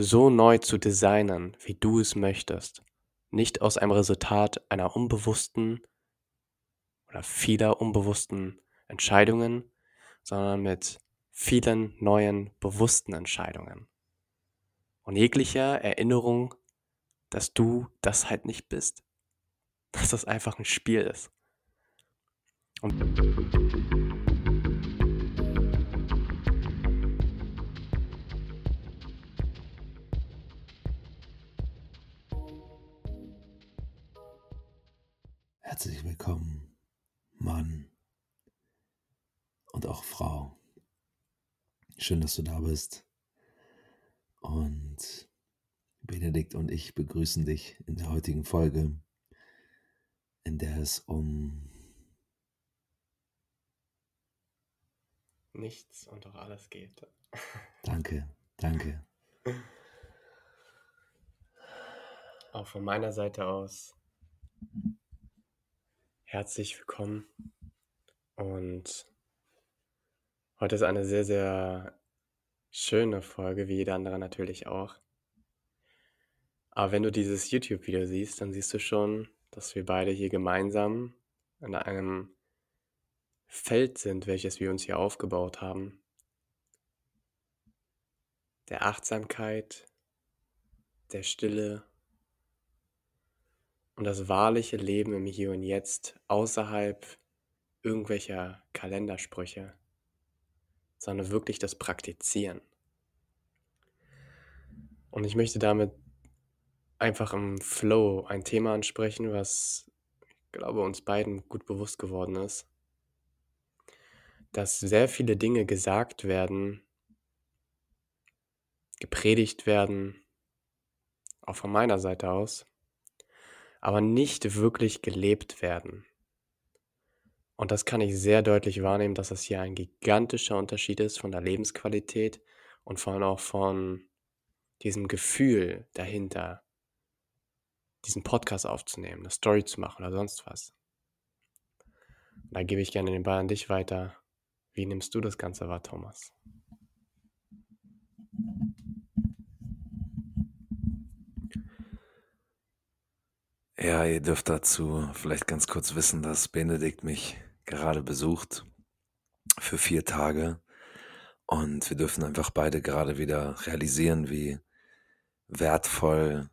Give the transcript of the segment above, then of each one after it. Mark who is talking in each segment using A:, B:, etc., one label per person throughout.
A: so neu zu designen, wie du es möchtest. Nicht aus einem Resultat einer unbewussten oder vieler unbewussten Entscheidungen, sondern mit vielen neuen bewussten Entscheidungen. Und jeglicher Erinnerung, dass du das halt nicht bist. Dass das einfach ein Spiel ist. Und
B: Willkommen, Mann und auch Frau. Schön, dass du da bist. Und Benedikt und ich begrüßen dich in der heutigen Folge, in der es um
A: nichts und auch alles geht.
B: Danke, danke.
A: Auch von meiner Seite aus herzlich willkommen. Und heute ist eine sehr, sehr schöne Folge, wie jede andere natürlich auch. Aber wenn du dieses YouTube-Video siehst, dann siehst du schon, dass wir beide hier gemeinsam an einem Feld sind, welches wir uns hier aufgebaut haben. Der Achtsamkeit, der Stille und das wahrliche Leben im Hier und Jetzt außerhalb irgendwelcher Kalendersprüche, sondern wirklich das Praktizieren. Und ich möchte damit einfach im Flow ein Thema ansprechen, was, ich glaube, uns beiden gut bewusst geworden ist, dass sehr viele Dinge gesagt werden, gepredigt werden, auch von meiner Seite aus, aber nicht wirklich gelebt werden. Und das kann ich sehr deutlich wahrnehmen, dass das hier ein gigantischer Unterschied ist von der Lebensqualität und vor allem auch von diesem Gefühl dahinter, diesen Podcast aufzunehmen, eine Story zu machen oder sonst was. Da gebe ich gerne den Ball an dich weiter. Wie nimmst du das Ganze wahr, Thomas?
B: Ja, ihr dürft dazu vielleicht ganz kurz wissen, dass Benedikt mich gerade besucht für vier Tage. Und wir dürfen einfach beide gerade wieder realisieren, wie wertvoll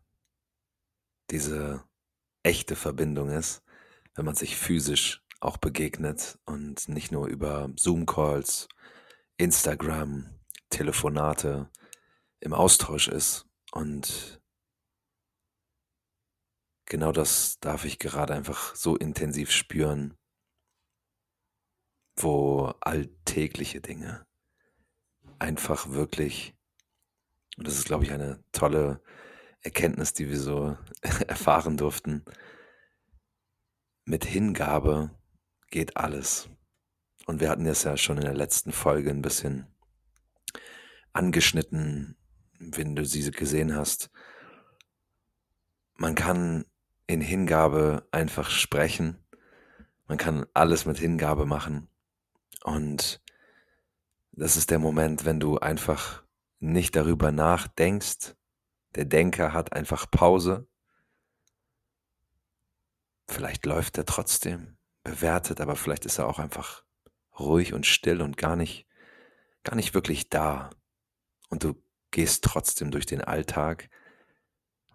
B: diese echte Verbindung ist, wenn man sich physisch auch begegnet und nicht nur über Zoom-Calls, Instagram, Telefonate im Austausch ist. Und genau das darf ich gerade einfach so intensiv spüren, wo alltägliche Dinge einfach wirklich, und das ist, glaube ich, eine tolle Erkenntnis, die wir so erfahren durften, mit Hingabe geht alles. Und wir hatten das ja schon in der letzten Folge ein bisschen angeschnitten, wenn du sie gesehen hast. Man kann in Hingabe einfach sprechen. Man kann alles mit Hingabe machen. Und das ist der Moment, wenn du einfach nicht darüber nachdenkst. Der Denker hat einfach Pause. Vielleicht läuft er trotzdem, bewertet, aber vielleicht ist er auch einfach ruhig und still und gar nicht, gar nicht wirklich da. Und du gehst trotzdem durch den Alltag,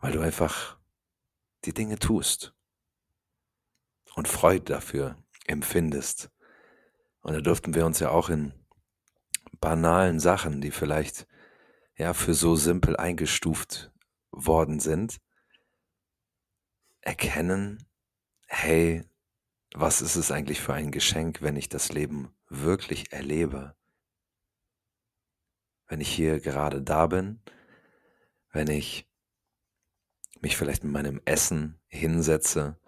B: weil du einfach die Dinge tust und Freude dafür empfindest. Und da durften wir uns ja auch in banalen Sachen, die vielleicht ja für so simpel eingestuft worden sind, erkennen, hey, was ist es eigentlich für ein Geschenk, wenn ich das Leben wirklich erlebe? Wenn ich hier gerade da bin, wenn ich mich vielleicht mit meinem Essen hinsetze,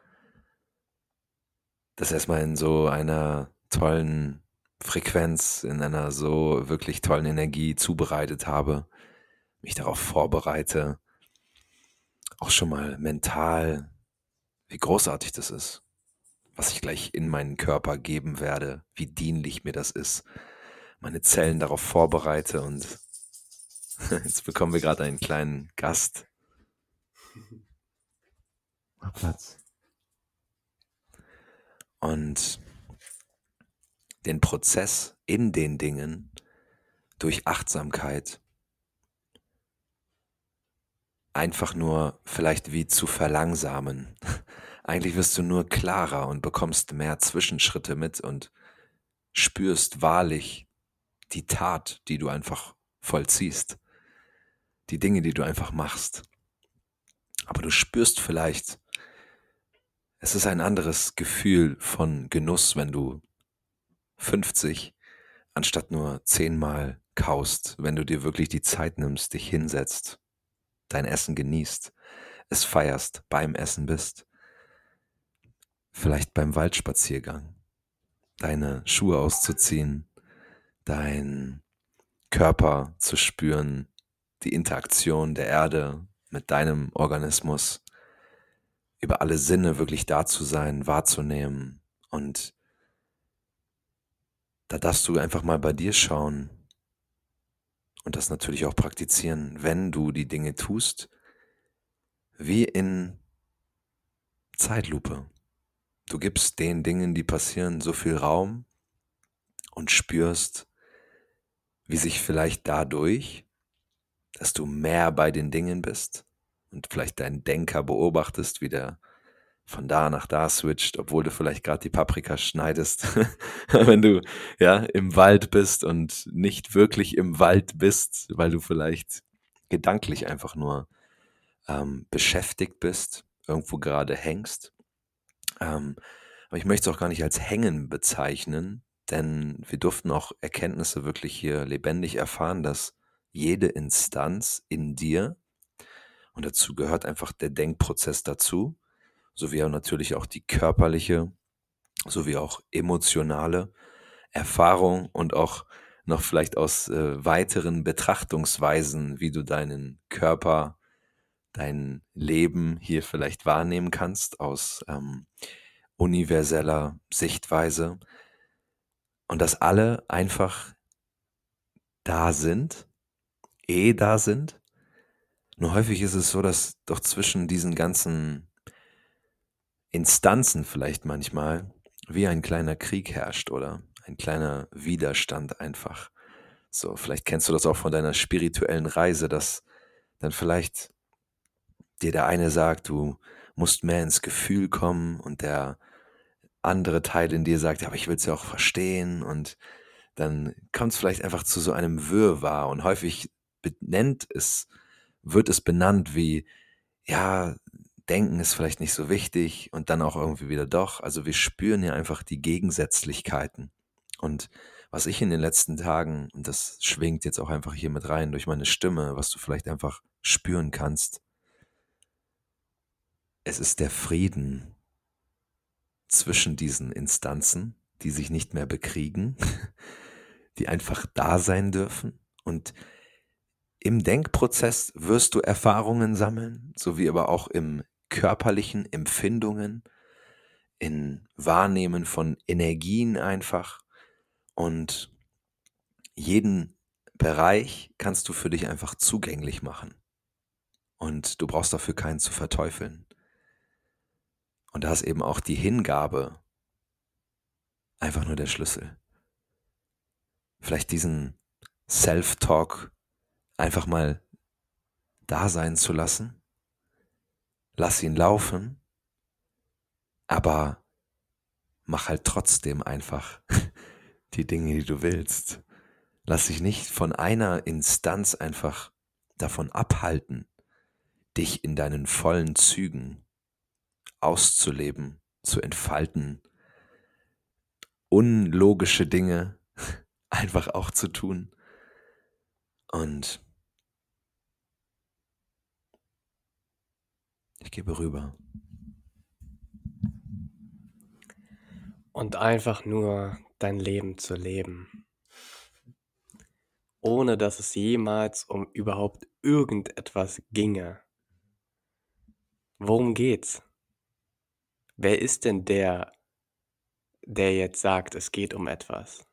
B: das erstmal in so einer tollen Frequenz, in einer so wirklich tollen Energie zubereitet habe, mich darauf vorbereite, auch schon mal mental, wie großartig das ist, was ich gleich in meinen Körper geben werde, wie dienlich mir das ist, meine Zellen darauf vorbereite und Jetzt bekommen wir gerade einen kleinen Gast. Mach Platz. Und den Prozess in den Dingen durch Achtsamkeit einfach nur vielleicht wie zu verlangsamen. Eigentlich wirst du nur klarer und bekommst mehr Zwischenschritte mit und spürst wahrlich die Tat, die du einfach vollziehst. Die Dinge, die du einfach machst. Aber du spürst vielleicht, es ist ein anderes Gefühl von Genuss, wenn du 50 anstatt nur zehnmal kaust, wenn du dir wirklich die Zeit nimmst, dich hinsetzt, dein Essen genießt, es feierst, beim Essen bist, vielleicht beim Waldspaziergang, deine Schuhe auszuziehen, dein Körper zu spüren, die Interaktion der Erde mit deinem Organismus, über alle Sinne wirklich da zu sein, wahrzunehmen und da darfst du einfach mal bei dir schauen und das natürlich auch praktizieren, wenn du die Dinge tust, wie in Zeitlupe. Du gibst den Dingen, die passieren, so viel Raum und spürst, wie sich vielleicht dadurch, dass du mehr bei den Dingen bist und vielleicht deinen Denker beobachtest, wie der von da nach da switcht, obwohl du vielleicht gerade die Paprika schneidest, wenn du ja im Wald bist und nicht wirklich im Wald bist, weil du vielleicht gedanklich einfach nur ähm, beschäftigt bist, irgendwo gerade hängst. Ähm, aber ich möchte es auch gar nicht als Hängen bezeichnen, denn wir durften auch Erkenntnisse wirklich hier lebendig erfahren, dass jede Instanz in dir, und dazu gehört einfach der Denkprozess dazu, sowie auch natürlich auch die körperliche, sowie auch emotionale Erfahrung und auch noch vielleicht aus äh, weiteren Betrachtungsweisen, wie du deinen Körper, dein Leben hier vielleicht wahrnehmen kannst, aus ähm, universeller Sichtweise. Und dass alle einfach da sind, eh da sind. Nur häufig ist es so, dass doch zwischen diesen ganzen Instanzen vielleicht manchmal wie ein kleiner Krieg herrscht oder ein kleiner Widerstand einfach. So, vielleicht kennst du das auch von deiner spirituellen Reise, dass dann vielleicht dir der eine sagt, du musst mehr ins Gefühl kommen und der andere Teil in dir sagt, ja, aber ich will es ja auch verstehen und dann kommt es vielleicht einfach zu so einem Wirrwarr und häufig benennt es, wird es benannt wie, ja, denken ist vielleicht nicht so wichtig und dann auch irgendwie wieder doch. Also wir spüren ja einfach die Gegensätzlichkeiten. Und was ich in den letzten Tagen, und das schwingt jetzt auch einfach hier mit rein durch meine Stimme, was du vielleicht einfach spüren kannst, es ist der Frieden zwischen diesen Instanzen, die sich nicht mehr bekriegen, die einfach da sein dürfen und im Denkprozess wirst du Erfahrungen sammeln, sowie aber auch im körperlichen Empfindungen, in Wahrnehmen von Energien einfach. Und jeden Bereich kannst du für dich einfach zugänglich machen. Und du brauchst dafür keinen zu verteufeln. Und da ist eben auch die Hingabe einfach nur der Schlüssel. Vielleicht diesen Self-Talk einfach mal da sein zu lassen lass ihn laufen, aber mach halt trotzdem einfach die Dinge, die du willst. Lass dich nicht von einer Instanz einfach davon abhalten, dich in deinen vollen Zügen auszuleben, zu entfalten, unlogische Dinge einfach auch zu tun. Und Ich gebe rüber.
A: Und einfach nur dein Leben zu leben. Ohne dass es jemals um überhaupt irgendetwas ginge. Worum geht's? Wer ist denn der, der jetzt sagt, es geht um etwas?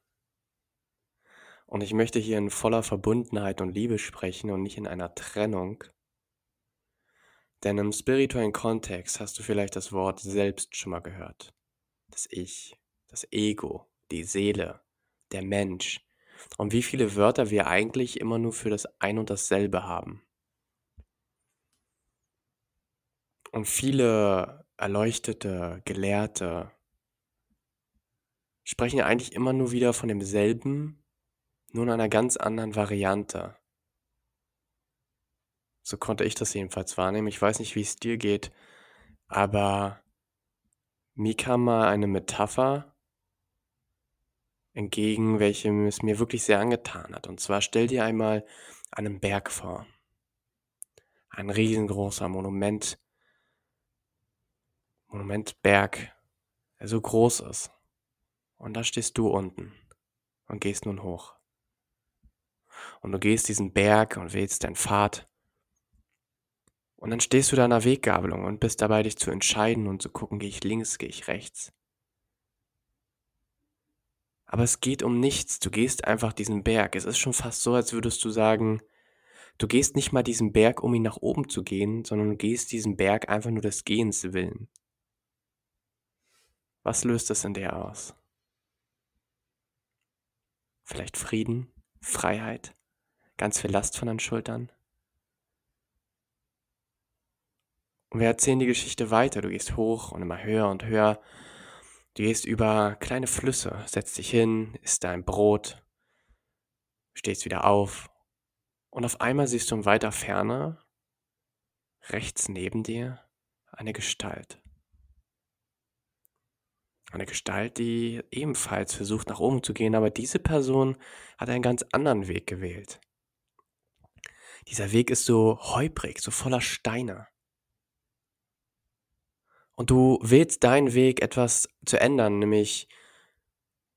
A: Und ich möchte hier in voller Verbundenheit und Liebe sprechen und nicht in einer Trennung. Denn im spirituellen Kontext hast du vielleicht das Wort selbst schon mal gehört. Das Ich, das Ego, die Seele, der Mensch. Und wie viele Wörter wir eigentlich immer nur für das Ein und dasselbe haben. Und viele erleuchtete, Gelehrte sprechen eigentlich immer nur wieder von demselben, nur in einer ganz anderen Variante. So konnte ich das jedenfalls wahrnehmen. Ich weiß nicht, wie es dir geht, aber mir kam mal eine Metapher entgegen, welche es mir wirklich sehr angetan hat. Und zwar stell dir einmal einen Berg vor. Ein riesengroßer Monument, Monumentberg, der so groß ist. Und da stehst du unten und gehst nun hoch. Und du gehst diesen Berg und wählst deinen Pfad. Und dann stehst du da an der Weggabelung und bist dabei, dich zu entscheiden und zu gucken, gehe ich links, gehe ich rechts. Aber es geht um nichts. Du gehst einfach diesen Berg. Es ist schon fast so, als würdest du sagen, du gehst nicht mal diesen Berg, um ihn nach oben zu gehen, sondern du gehst diesen Berg einfach nur des Gehens willen. Was löst es in dir aus? Vielleicht Frieden, Freiheit, ganz viel Last von deinen Schultern? Und wir erzählen die Geschichte weiter. Du gehst hoch und immer höher und höher. Du gehst über kleine Flüsse, setzt dich hin, isst dein Brot, stehst wieder auf. Und auf einmal siehst du in weiter Ferne, rechts neben dir, eine Gestalt. Eine Gestalt, die ebenfalls versucht nach oben zu gehen, aber diese Person hat einen ganz anderen Weg gewählt. Dieser Weg ist so holprig, so voller Steine. Und du wählst deinen Weg, etwas zu ändern, nämlich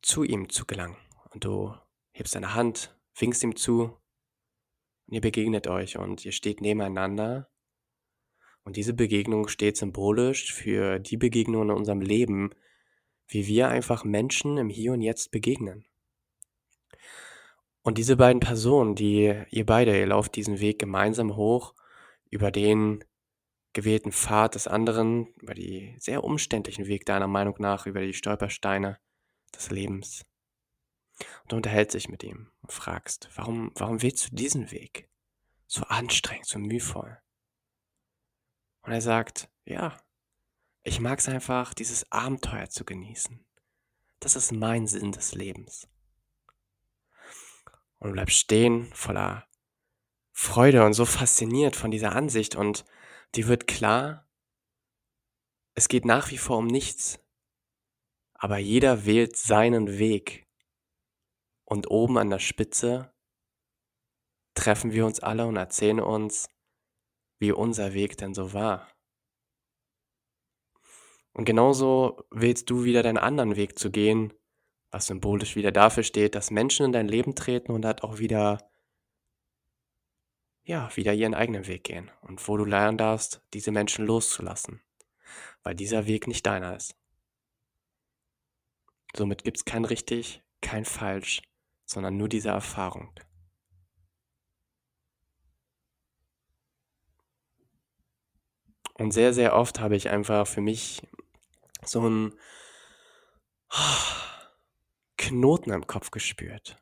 A: zu ihm zu gelangen. Und du hebst deine Hand, winkst ihm zu und ihr begegnet euch und ihr steht nebeneinander. Und diese Begegnung steht symbolisch für die Begegnung in unserem Leben, wie wir einfach Menschen im Hier und Jetzt begegnen. Und diese beiden Personen, die ihr beide, ihr lauft diesen Weg gemeinsam hoch über den gewählten Pfad des anderen, über die sehr umständlichen Weg deiner Meinung nach, über die Stolpersteine des Lebens. Und du unterhältst dich mit ihm und fragst, warum, warum wählst du diesen Weg? So anstrengend, so mühvoll. Und er sagt, ja, ich mag es einfach, dieses Abenteuer zu genießen. Das ist mein Sinn des Lebens. Und du bleibst stehen, voller Freude und so fasziniert von dieser Ansicht und dir wird klar, es geht nach wie vor um nichts, aber jeder wählt seinen Weg. Und oben an der Spitze treffen wir uns alle und erzählen uns, wie unser Weg denn so war. Und genauso wählst du wieder deinen anderen Weg zu gehen, was symbolisch wieder dafür steht, dass Menschen in dein Leben treten und halt auch wieder, ja, wieder ihren eigenen Weg gehen. Und wo du lernen darfst, diese Menschen loszulassen, weil dieser Weg nicht deiner ist. Somit gibt es kein richtig, kein falsch, sondern nur diese Erfahrung. Und sehr, sehr oft habe ich einfach für mich so ein Knoten im Kopf gespürt.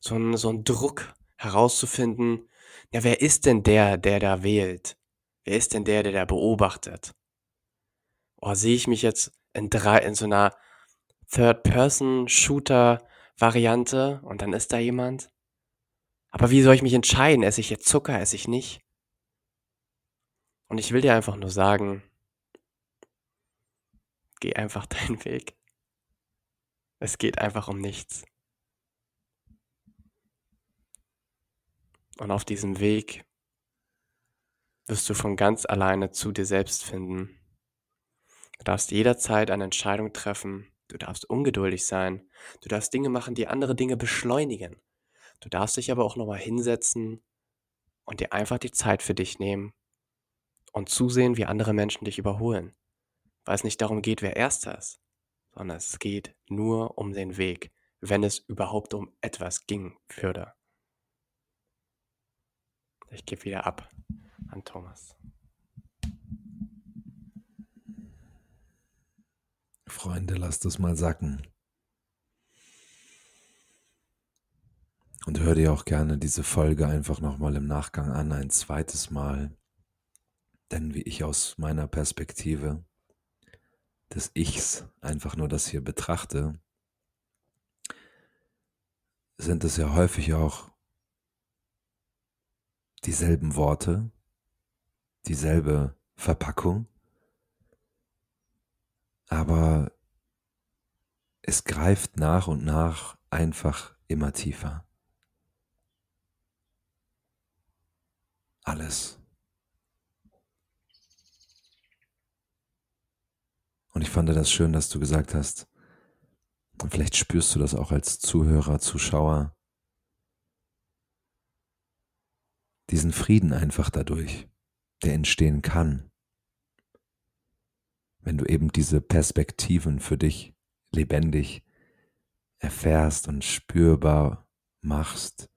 A: So ein, so ein Druck herauszufinden, ja, wer ist denn der, der da wählt? Wer ist denn der, der da beobachtet? Oh, sehe ich mich jetzt in drei, in so einer Third-Person-Shooter-Variante und dann ist da jemand? Aber wie soll ich mich entscheiden? Esse ich jetzt Zucker, esse ich nicht? Und ich will dir einfach nur sagen, geh einfach deinen Weg. Es geht einfach um nichts. Und auf diesem Weg wirst du von ganz alleine zu dir selbst finden. Du darfst jederzeit eine Entscheidung treffen. Du darfst ungeduldig sein. Du darfst Dinge machen, die andere Dinge beschleunigen. Du darfst dich aber auch nochmal hinsetzen und dir einfach die Zeit für dich nehmen und zusehen, wie andere Menschen dich überholen weil es nicht darum geht, wer erster ist, sondern es geht nur um den Weg. wenn es überhaupt um etwas ging würde. Ich gebe wieder ab an Thomas.
B: Freunde, lasst es mal sacken. Und hör dir auch gerne diese Folge einfach nochmal im Nachgang an, ein zweites Mal. Denn wie ich aus meiner Perspektive des Ichs einfach nur das hier betrachte, sind es ja häufig auch dieselben Worte, dieselbe Verpackung, aber es greift nach und nach einfach immer tiefer. Alles. Und ich fand das schön, dass du gesagt hast, und vielleicht spürst du das auch als Zuhörer, Zuschauer, diesen Frieden einfach dadurch, der entstehen kann, wenn du eben diese Perspektiven für dich lebendig erfährst und spürbar machst,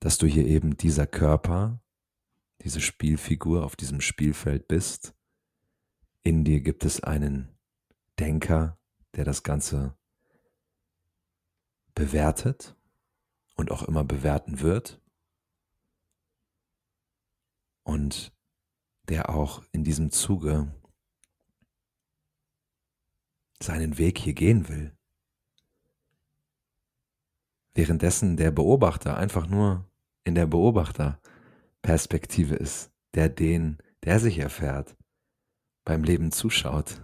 B: dass du hier eben dieser Körper, diese Spielfigur auf diesem Spielfeld bist. In dir gibt es einen Denker, der das Ganze bewertet und auch immer bewerten wird. Und der auch in diesem Zuge seinen Weg hier gehen will. Währenddessen der Beobachter einfach nur in der Beobachterperspektive ist, der den, der sich erfährt, beim Leben zuschaut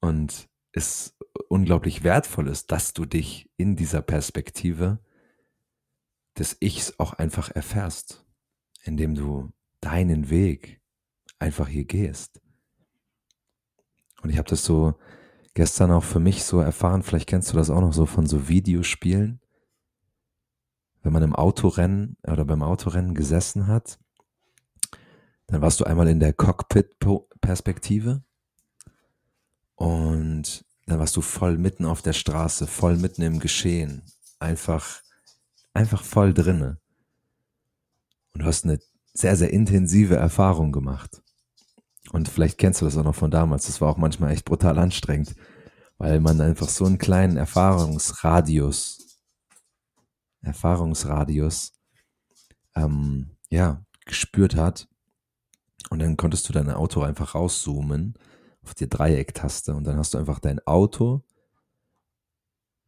B: und es unglaublich wertvoll ist, dass du dich in dieser Perspektive des Ichs auch einfach erfährst, indem du deinen Weg einfach hier gehst. Und ich habe das so gestern auch für mich so erfahren, vielleicht kennst du das auch noch so von so Videospielen, wenn man im Autorennen oder beim Autorennen gesessen hat, dann warst du einmal in der Cockpit-Perspektive und dann warst du voll mitten auf der Straße, voll mitten im Geschehen, einfach, einfach voll drinne. Und du hast eine sehr, sehr intensive Erfahrung gemacht. Und vielleicht kennst du das auch noch von damals. Das war auch manchmal echt brutal anstrengend, weil man einfach so einen kleinen Erfahrungsradius Erfahrungsradius ähm, ja, gespürt hat. Und dann konntest du dein Auto einfach rauszoomen auf die Dreiecktaste und dann hast du einfach dein Auto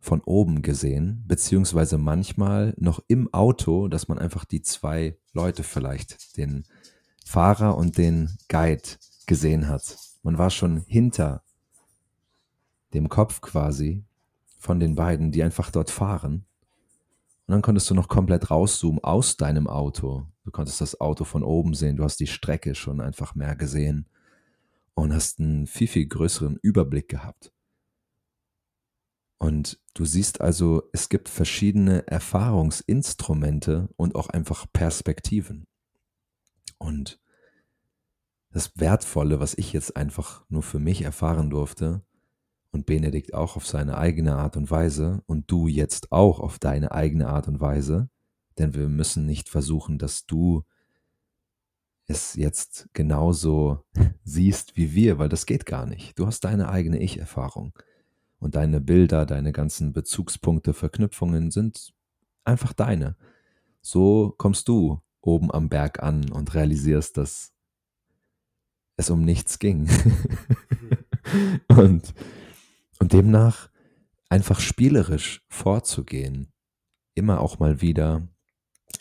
B: von oben gesehen, beziehungsweise manchmal noch im Auto, dass man einfach die zwei Leute vielleicht, den Fahrer und den Guide gesehen hat. Man war schon hinter dem Kopf quasi von den beiden, die einfach dort fahren. Und dann konntest du noch komplett rauszoomen aus deinem Auto. Du konntest das Auto von oben sehen, du hast die Strecke schon einfach mehr gesehen und hast einen viel, viel größeren Überblick gehabt. Und du siehst also, es gibt verschiedene Erfahrungsinstrumente und auch einfach Perspektiven. Und das Wertvolle, was ich jetzt einfach nur für mich erfahren durfte, und Benedikt auch auf seine eigene Art und Weise und du jetzt auch auf deine eigene Art und Weise, denn wir müssen nicht versuchen, dass du es jetzt genauso siehst wie wir, weil das geht gar nicht. Du hast deine eigene Ich-Erfahrung und deine Bilder, deine ganzen Bezugspunkte, Verknüpfungen sind einfach deine. So kommst du oben am Berg an und realisierst, dass es um nichts ging. und und demnach einfach spielerisch vorzugehen, immer auch mal wieder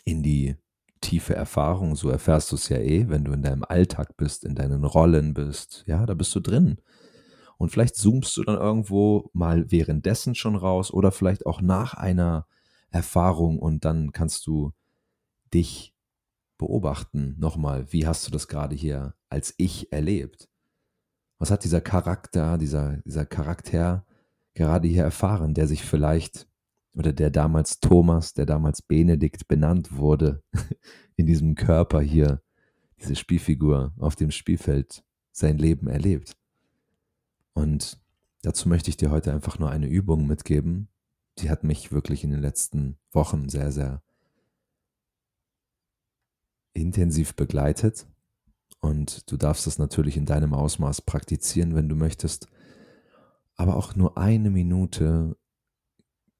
B: in die tiefe Erfahrung, so erfährst du es ja eh, wenn du in deinem Alltag bist, in deinen Rollen bist, ja, da bist du drin. Und vielleicht zoomst du dann irgendwo mal währenddessen schon raus oder vielleicht auch nach einer Erfahrung und dann kannst du dich beobachten nochmal, wie hast du das gerade hier als ich erlebt? Was hat dieser Charakter, dieser, dieser Charakter gerade hier erfahren, der sich vielleicht, oder der damals Thomas, der damals Benedikt benannt wurde, in diesem Körper hier, diese Spielfigur auf dem Spielfeld sein Leben erlebt. Und dazu möchte ich dir heute einfach nur eine Übung mitgeben, die hat mich wirklich in den letzten Wochen sehr, sehr intensiv begleitet. Und du darfst das natürlich in deinem Ausmaß praktizieren, wenn du möchtest. Aber auch nur eine Minute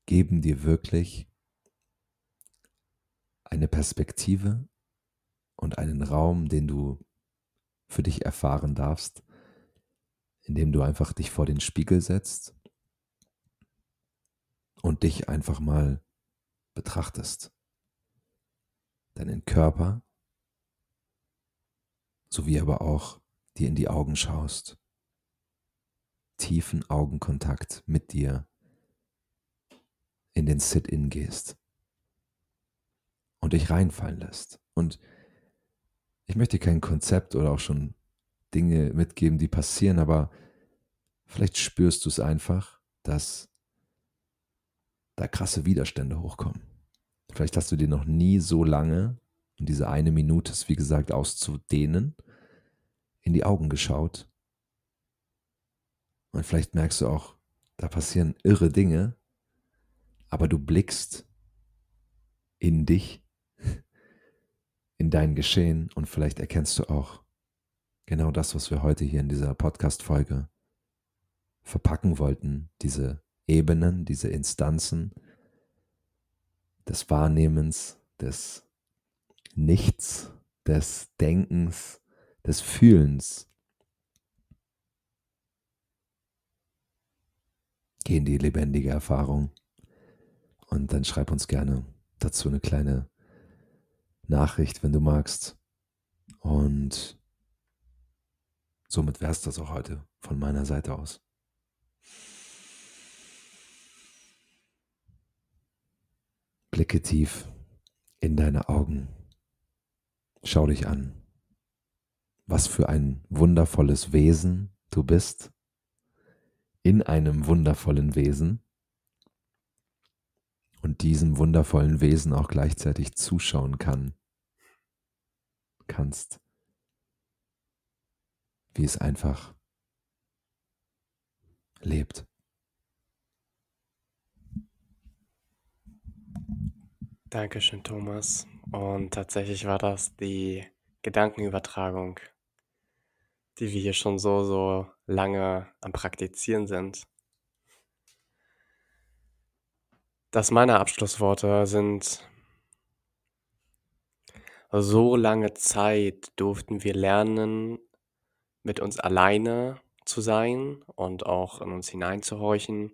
B: geben dir wirklich eine Perspektive und einen Raum, den du für dich erfahren darfst, indem du einfach dich vor den Spiegel setzt und dich einfach mal betrachtest. Deinen Körper, sowie aber auch dir in die Augen schaust, tiefen Augenkontakt mit dir in den Sit-in gehst und dich reinfallen lässt. Und ich möchte kein Konzept oder auch schon Dinge mitgeben, die passieren, aber vielleicht spürst du es einfach, dass da krasse Widerstände hochkommen. Vielleicht hast du dir noch nie so lange, und diese eine Minute ist wie gesagt auszudehnen, in die Augen geschaut. Und vielleicht merkst du auch, da passieren irre Dinge, aber du blickst in dich in dein Geschehen und vielleicht erkennst du auch genau das, was wir heute hier in dieser Podcast-Folge verpacken wollten, diese Ebenen, diese Instanzen des Wahrnehmens, des Nichts, des Denkens, des Fühlens. Geh in die lebendige Erfahrung und dann schreib uns gerne dazu eine kleine Nachricht, wenn du magst. Und somit wäre es das auch heute von meiner Seite aus. Blicke tief in deine Augen. Schau dich an. Was für ein wundervolles Wesen du bist. In einem wundervollen Wesen. Und diesem wundervollen Wesen auch gleichzeitig zuschauen kann kannst, wie es einfach lebt.
A: Dankeschön, Thomas. Und tatsächlich war das die Gedankenübertragung, die wir hier schon so, so lange am Praktizieren sind. Das meine Abschlussworte sind so lange Zeit durften wir lernen, mit uns alleine zu sein und auch in uns hineinzuhorchen.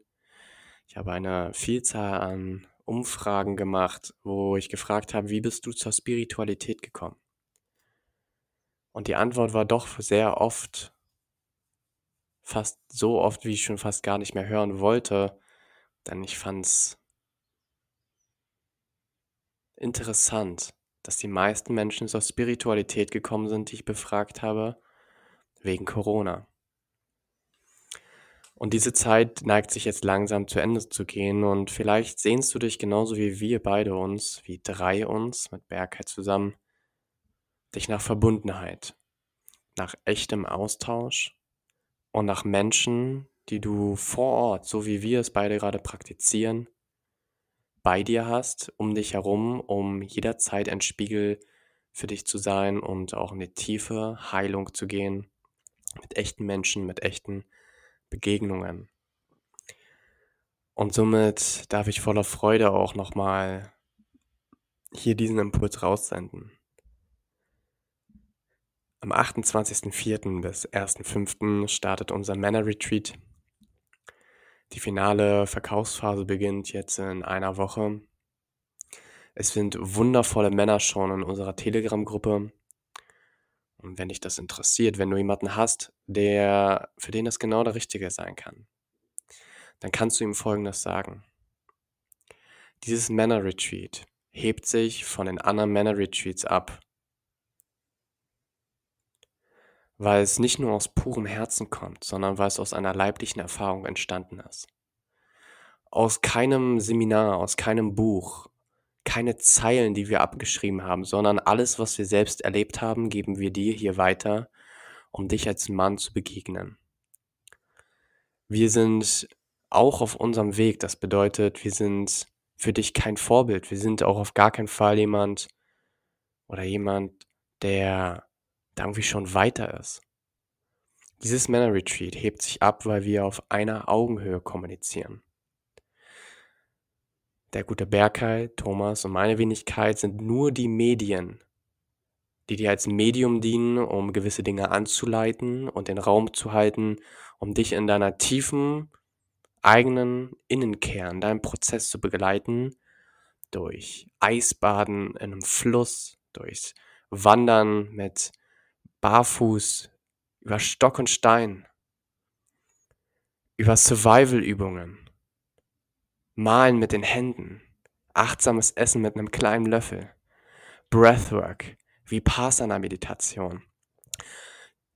A: Ich habe eine Vielzahl an Umfragen gemacht, wo ich gefragt habe, wie bist du zur Spiritualität gekommen? Und die Antwort war doch sehr oft, fast so oft, wie ich schon fast gar nicht mehr hören wollte, denn ich fand es interessant, dass die meisten Menschen zur Spiritualität gekommen sind, die ich befragt habe, wegen Corona. Und diese Zeit neigt sich jetzt langsam zu Ende zu gehen und vielleicht sehnst du dich genauso wie wir beide uns, wie drei uns mit Bergheit zusammen, dich nach Verbundenheit, nach echtem Austausch und nach Menschen, die du vor Ort, so wie wir es beide gerade praktizieren, bei dir hast, um dich herum, um jederzeit ein Spiegel für dich zu sein und auch in die tiefe Heilung zu gehen mit echten Menschen, mit echten Begegnungen. Und somit darf ich voller Freude auch nochmal hier diesen Impuls raussenden. Am 28.04. bis 1.05. startet unser Männer Retreat die finale Verkaufsphase beginnt jetzt in einer Woche. Es sind wundervolle Männer schon in unserer Telegram-Gruppe. Und wenn dich das interessiert, wenn du jemanden hast, der, für den das genau der Richtige sein kann, dann kannst du ihm Folgendes sagen. Dieses Männer-Retreat hebt sich von den anderen Männer-Retreats ab, weil es nicht nur aus purem Herzen kommt, sondern weil es aus einer leiblichen Erfahrung entstanden ist. Aus keinem Seminar, aus keinem Buch, keine Zeilen, die wir abgeschrieben haben, sondern alles, was wir selbst erlebt haben, geben wir dir hier weiter, um dich als Mann zu begegnen. Wir sind auch auf unserem Weg. Das bedeutet, wir sind für dich kein Vorbild. Wir sind auch auf gar keinen Fall jemand oder jemand, der da irgendwie schon weiter ist. Dieses Männer Retreat hebt sich ab, weil wir auf einer Augenhöhe kommunizieren. Der gute Berkay, Thomas und meine Wenigkeit sind nur die Medien, die dir als Medium dienen, um gewisse Dinge anzuleiten und den Raum zu halten, um dich in deiner tiefen eigenen Innenkern, deinen Prozess zu begleiten, durch Eisbaden in einem Fluss, durchs Wandern mit Barfuß über Stock und Stein, über Survival-Übungen, Malen mit den Händen, achtsames Essen mit einem kleinen Löffel, Breathwork, Vipassana-Meditation,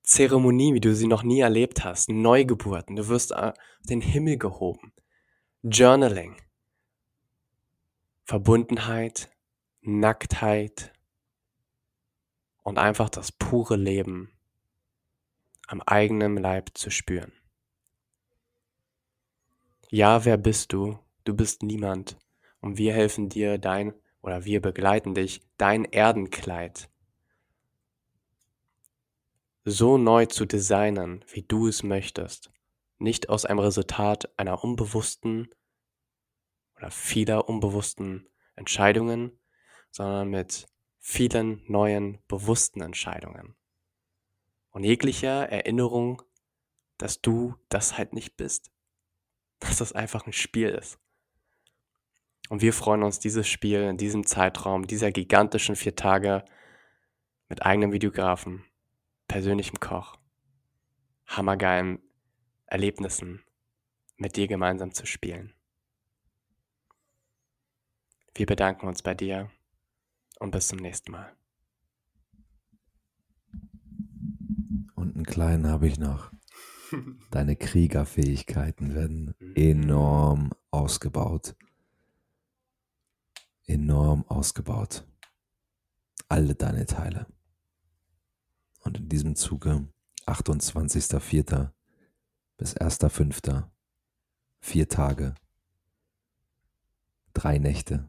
A: Zeremonie, wie du sie noch nie erlebt hast, Neugeburten, du wirst auf den Himmel gehoben, Journaling, Verbundenheit, Nacktheit und einfach das pure Leben am eigenen Leib zu spüren. Ja, wer bist du? Du bist niemand. Und wir helfen dir dein, oder wir begleiten dich, dein Erdenkleid so neu zu designen, wie du es möchtest. Nicht aus einem Resultat einer unbewussten oder vieler unbewussten Entscheidungen, sondern mit vielen neuen bewussten Entscheidungen. Und jeglicher Erinnerung, dass du das halt nicht bist. Dass das einfach ein Spiel ist. Und wir freuen uns, dieses Spiel in diesem Zeitraum, dieser gigantischen vier Tage mit eigenem Videografen, persönlichem Koch, hammergeilen Erlebnissen mit dir gemeinsam zu spielen. Wir bedanken uns bei dir und bis zum nächsten Mal.
B: Und einen kleinen habe ich noch. Deine Kriegerfähigkeiten werden mhm. enorm ausgebaut. Enorm ausgebaut. Alle deine Teile. Und in diesem Zuge 28.04. bis 1.05. Vier Tage, drei Nächte,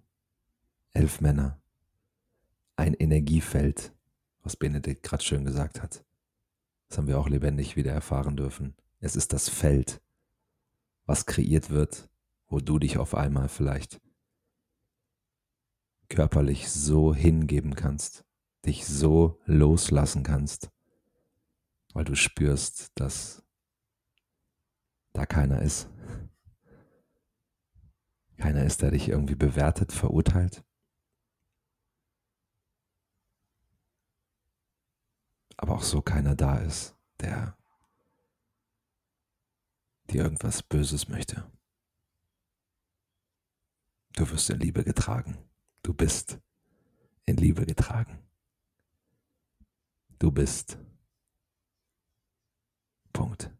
B: elf Männer, ein Energiefeld, was Benedikt gerade schön gesagt hat. Das haben wir auch lebendig wieder erfahren dürfen. Es ist das Feld, was kreiert wird, wo du dich auf einmal vielleicht körperlich so hingeben kannst, dich so loslassen kannst, weil du spürst, dass da keiner ist. Keiner ist, der dich irgendwie bewertet, verurteilt. Aber auch so keiner da ist, der dir irgendwas Böses möchte. Du wirst in Liebe getragen. Du bist in Liebe getragen. Du bist. Punkt.